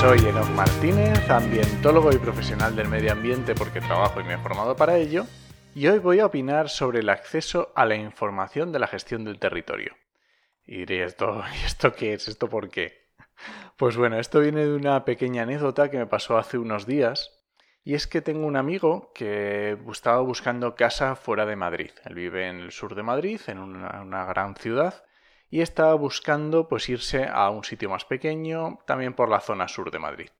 Soy Enoch Martínez, ambientólogo y profesional del medio ambiente porque trabajo y me he formado para ello, y hoy voy a opinar sobre el acceso a la información de la gestión del territorio. Y diré, ¿esto, ¿y esto qué es? ¿Esto por qué? Pues bueno, esto viene de una pequeña anécdota que me pasó hace unos días, y es que tengo un amigo que estaba buscando casa fuera de Madrid. Él vive en el sur de Madrid, en una gran ciudad, y estaba buscando pues irse a un sitio más pequeño, también por la zona sur de Madrid.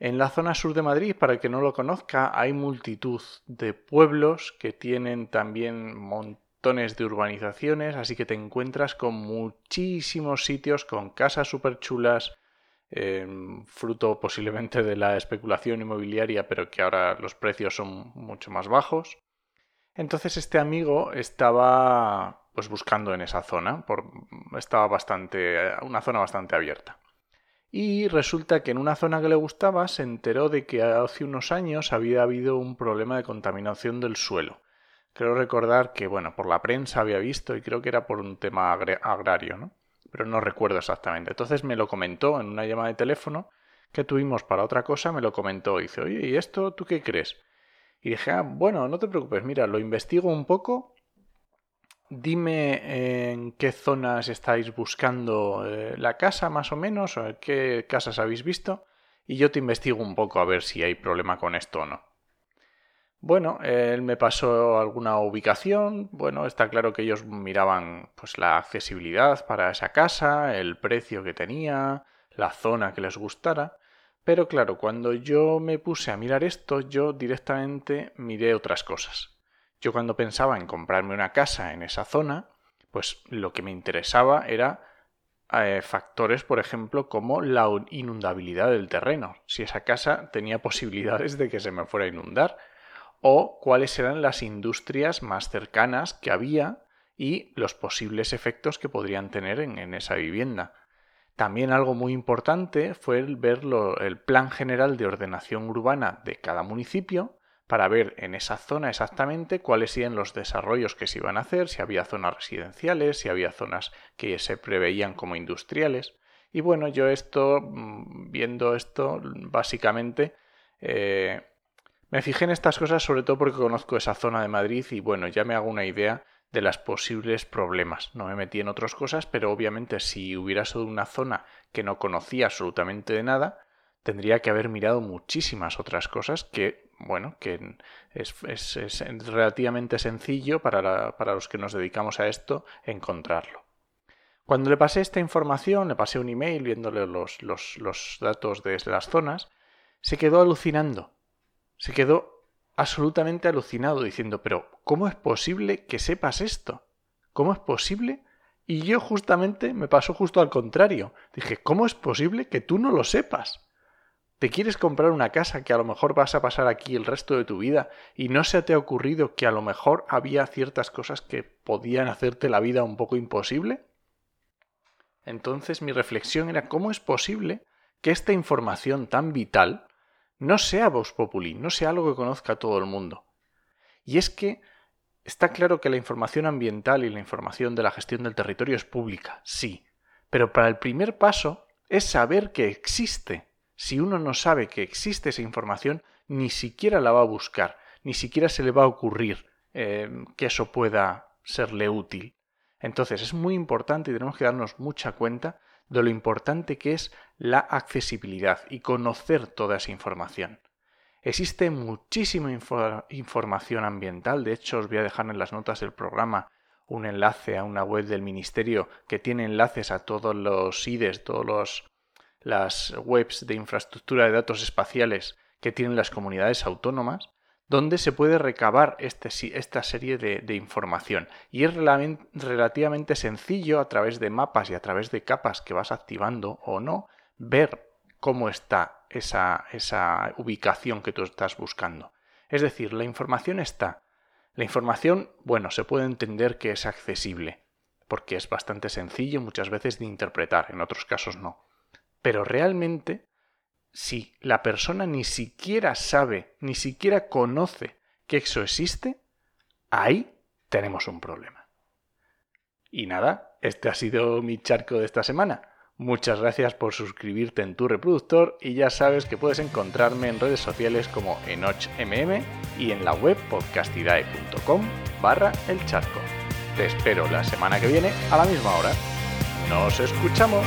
En la zona sur de Madrid, para el que no lo conozca, hay multitud de pueblos que tienen también montones de urbanizaciones, así que te encuentras con muchísimos sitios con casas súper chulas, em, fruto posiblemente de la especulación inmobiliaria, pero que ahora los precios son mucho más bajos. Entonces este amigo estaba pues buscando en esa zona, por, estaba bastante, una zona bastante abierta. Y resulta que en una zona que le gustaba se enteró de que hace unos años había habido un problema de contaminación del suelo. Creo recordar que, bueno, por la prensa había visto y creo que era por un tema agrario, ¿no? Pero no recuerdo exactamente. Entonces me lo comentó en una llamada de teléfono que tuvimos para otra cosa, me lo comentó y dice, oye, ¿y esto tú qué crees? Y dije, ah, bueno, no te preocupes, mira, lo investigo un poco dime en qué zonas estáis buscando eh, la casa más o menos, o qué casas habéis visto, y yo te investigo un poco a ver si hay problema con esto o no. Bueno, él me pasó alguna ubicación, bueno, está claro que ellos miraban pues la accesibilidad para esa casa, el precio que tenía, la zona que les gustara, pero claro, cuando yo me puse a mirar esto, yo directamente miré otras cosas. Yo cuando pensaba en comprarme una casa en esa zona, pues lo que me interesaba era eh, factores, por ejemplo, como la inundabilidad del terreno, si esa casa tenía posibilidades de que se me fuera a inundar, o cuáles eran las industrias más cercanas que había y los posibles efectos que podrían tener en, esa vivienda. También algo muy importante fue el ver el plan general de ordenación urbana de cada municipio para ver en esa zona exactamente cuáles eran los desarrollos que se iban a hacer, si había zonas residenciales, si había zonas que se preveían como industriales. Y bueno, yo esto, mm, viendo esto, básicamente eh, me fijé en estas cosas sobre todo porque conozco esa zona de Madrid y bueno, ya me hago una idea de los posibles problemas. No me metí en otras cosas, pero obviamente si hubiera sido una zona que no conocía absolutamente de nada, tendría que haber mirado muchísimas otras cosas que bueno, que es, relativamente sencillo para, los que nos dedicamos a esto encontrarlo. Cuando le pasé esta información, le pasé un email viéndole los, los, los datos de las zonas, se quedó alucinando. Se quedó absolutamente alucinado diciendo, pero ¿cómo es posible que sepas esto? ¿Cómo es posible? Y yo justamente me pasó justo al contrario. Dije, ¿cómo es posible que tú no lo sepas? ¿Te quieres comprar una casa que a lo mejor vas a pasar aquí el resto de tu vida y no se te ha ocurrido que a lo mejor había ciertas cosas que podían hacerte la vida un poco imposible? Entonces mi reflexión era cómo es posible que esta información tan vital no sea Vox Populi, no sea algo que conozca todo el mundo. Y es que está claro que la información ambiental y la información de la gestión del territorio es pública, sí, pero para el primer paso es saber que existe si uno no sabe que existe esa información, ni siquiera la va a buscar, ni siquiera se le va a ocurrir eh, que eso pueda serle útil. Entonces es muy importante y tenemos que darnos mucha cuenta de lo importante que es la accesibilidad y conocer toda esa información. Existe muchísima información ambiental, de hecho os voy a dejar en las notas del programa un enlace a una web del ministerio que tiene enlaces a todos los IDES, todos los las webs de infraestructura de datos espaciales que tienen las comunidades autónomas, donde se puede recabar este, esta serie de, información. Y es relativamente sencillo a través de mapas y a través de capas que vas activando o no, ver cómo está esa, esa ubicación que tú estás buscando. Es decir, la información está. La información, bueno, se puede entender que es accesible, porque es bastante sencillo muchas veces de interpretar, en otros casos no. Pero realmente, si la persona ni siquiera sabe, ni siquiera conoce que eso existe, ahí tenemos un problema. Y nada, este ha sido mi charco de esta semana. Muchas gracias por suscribirte en tu reproductor y ya sabes que puedes encontrarme en redes sociales como enochmm y en la web podcastidae.com barra el charco. Te espero la semana que viene a la misma hora. ¡Nos escuchamos!